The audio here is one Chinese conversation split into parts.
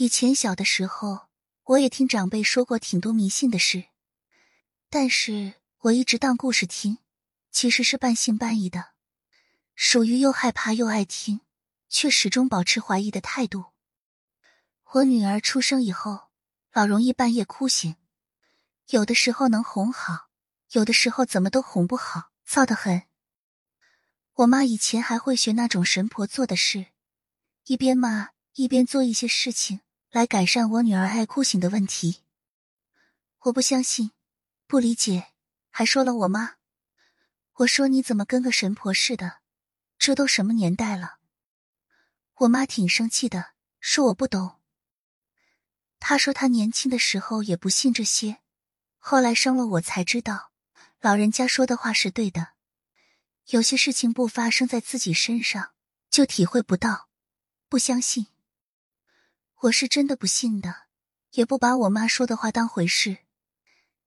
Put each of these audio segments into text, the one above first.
以前小的时候，我也听长辈说过挺多迷信的事，但是我一直当故事听，其实是半信半疑的，属于又害怕又爱听，却始终保持怀疑的态度。我女儿出生以后，老容易半夜哭醒，有的时候能哄好，有的时候怎么都哄不好，燥得很。我妈以前还会学那种神婆做的事，一边骂一边做一些事情来改善我女儿爱哭醒的问题。我不相信，不理解，还说了我妈。我说你怎么跟个神婆似的？这都什么年代了？我妈挺生气的，说我不懂。她说她年轻的时候也不信这些，后来生了我才知道，老人家说的话是对的。有些事情不发生在自己身上，就体会不到。不相信，我是真的不信的，也不把我妈说的话当回事。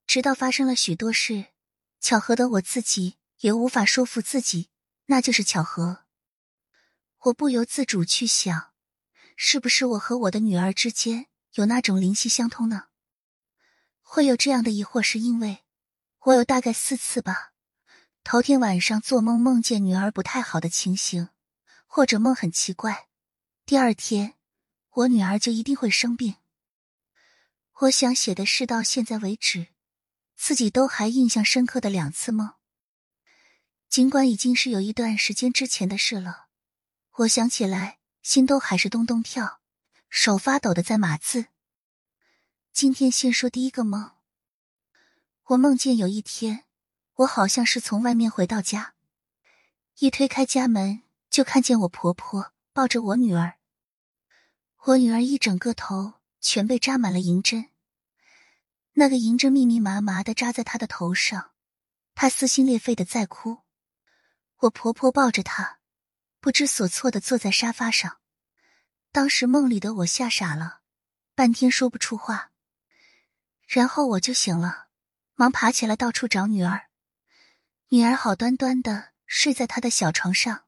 直到发生了许多事，巧合的我自己也无法说服自己，那就是巧合。我不由自主去想，是不是我和我的女儿之间有那种灵犀相通呢？会有这样的疑惑，是因为我有大概四次吧。头天晚上做梦，梦见女儿不太好的情形，或者梦很奇怪，第二天我女儿就一定会生病。我想写的是到现在为止，自己都还印象深刻的两次梦。尽管已经是有一段时间之前的事了，我想起来心都还是咚咚跳，手发抖的在码字。今天先说第一个梦，我梦见有一天。我好像是从外面回到家，一推开家门，就看见我婆婆抱着我女儿。我女儿一整个头全被扎满了银针，那个银针密密麻麻的扎在她的头上，她撕心裂肺的在哭。我婆婆抱着她，不知所措的坐在沙发上。当时梦里的我吓傻了，半天说不出话，然后我就醒了，忙爬起来到处找女儿。女儿好端端的睡在她的小床上，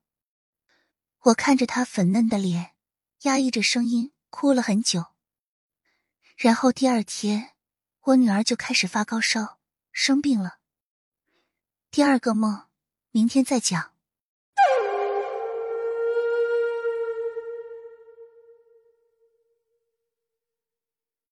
我看着她粉嫩的脸，压抑着声音哭了很久。然后第二天，我女儿就开始发高烧，生病了。第二个梦，明天再讲。